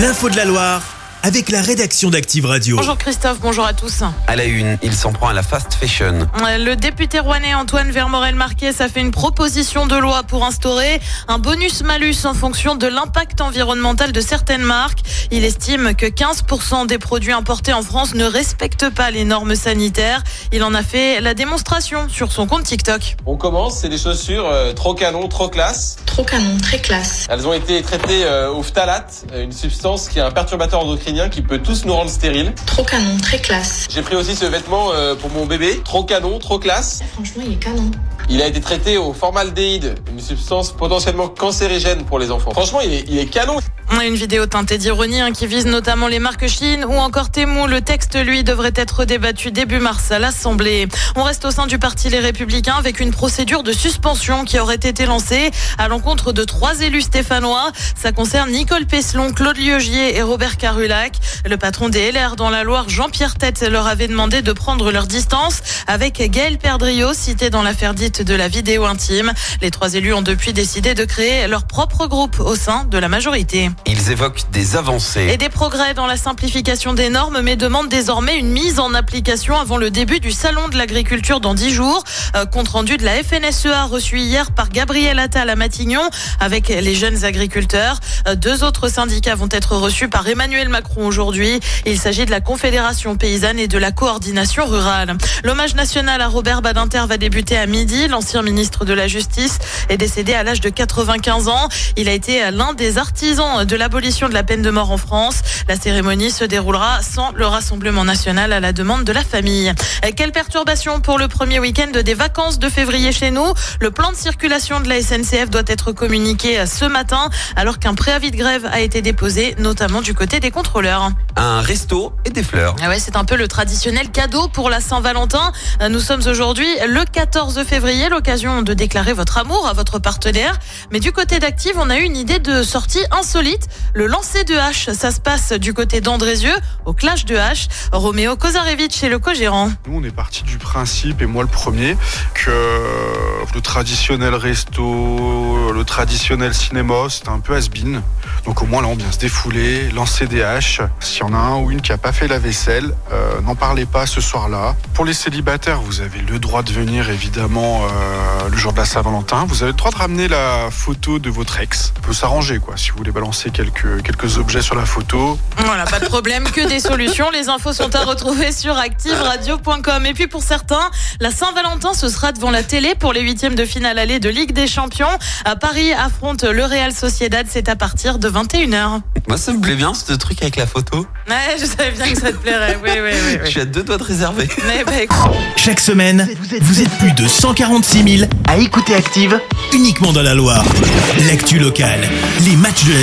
L'info de la Loire avec la rédaction d'Active Radio. Bonjour Christophe, bonjour à tous. À la une, il s'en prend à la fast fashion. Le député rouennais Antoine Vermorel-Marquez a fait une proposition de loi pour instaurer un bonus-malus en fonction de l'impact environnemental de certaines marques. Il estime que 15% des produits importés en France ne respectent pas les normes sanitaires. Il en a fait la démonstration sur son compte TikTok. On commence, c'est des chaussures euh, trop canon, trop classe. Trop canon, très classe. Elles ont été traitées euh, au phtalate, euh, une substance qui est un perturbateur endocrinien qui peut tous nous rendre stériles. Trop canon, très classe. J'ai pris aussi ce vêtement euh, pour mon bébé, trop canon, trop classe. Franchement, il est canon. Il a été traité au formaldéhyde, une substance potentiellement cancérigène pour les enfants. Franchement, il est, il est canon. Une vidéo teintée d'ironie hein, qui vise notamment les marques Chine ou encore Temu. Le texte, lui, devrait être débattu début mars à l'Assemblée. On reste au sein du parti Les Républicains avec une procédure de suspension qui aurait été lancée à l'encontre de trois élus stéphanois. Ça concerne Nicole Peslon, Claude Lieugier et Robert Carulac. Le patron des LR dans la Loire, Jean-Pierre Tête, leur avait demandé de prendre leur distance avec Gaël Perdriau, cité dans l'affaire dite de la vidéo intime. Les trois élus ont depuis décidé de créer leur propre groupe au sein de la majorité. Ils évoquent des avancées. Et des progrès dans la simplification des normes, mais demandent désormais une mise en application avant le début du Salon de l'agriculture dans dix jours. Euh, compte rendu de la FNSEA reçu hier par Gabriel Attal à Matignon avec les jeunes agriculteurs. Euh, deux autres syndicats vont être reçus par Emmanuel Macron aujourd'hui. Il s'agit de la Confédération paysanne et de la coordination rurale. L'hommage national à Robert Badinter va débuter à midi. L'ancien ministre de la Justice est décédé à l'âge de 95 ans. Il a été l'un des artisans de l'abolition de la peine de mort en France. La cérémonie se déroulera sans le Rassemblement national à la demande de la famille. Quelle perturbation pour le premier week-end des vacances de février chez nous Le plan de circulation de la SNCF doit être communiqué ce matin alors qu'un préavis de grève a été déposé, notamment du côté des contrôleurs. Un resto et des fleurs. Ah ouais, c'est un peu le traditionnel cadeau pour la Saint-Valentin. Nous sommes aujourd'hui le 14 février, l'occasion de déclarer votre amour à votre partenaire. Mais du côté d'Active, on a eu une idée de sortie insolite le lancer de hache, ça se passe du côté d'Andrézieux, au clash de hache. Roméo Kozarevich est le co-gérant. Nous, on est parti du principe, et moi le premier, que le traditionnel resto, le traditionnel cinéma, c'était un peu has-been. Donc au moins là, on vient se défouler, lancer des haches. S'il y en a un ou une qui a pas fait la vaisselle, euh, n'en parlez pas ce soir-là. Pour les célibataires, vous avez le droit de venir évidemment euh, le jour de la Saint-Valentin. Vous avez le droit de ramener la photo de votre ex. On peut s'arranger quoi, si vous voulez balancer quelques, quelques objets sur la photo. Voilà, pas de problème, que des solutions. Les infos sont à retrouver sur activeradio.com. Et puis pour certains, la Saint-Valentin, ce sera devant la télé pour les huitièmes de finale allée de Ligue des Champions. À Paris affronte le Real Sociedad, c'est à partir de 21h. Moi, ça me plaît bien ce truc avec la photo. Ouais, je savais bien que ça te plairait. Oui, oui, oui. Je suis à deux doigts de réserver. Mais bah, écoute. Chaque semaine, vous êtes plus de 146 000 à écouter Active uniquement dans la Loire. L'actu locale, les matchs de la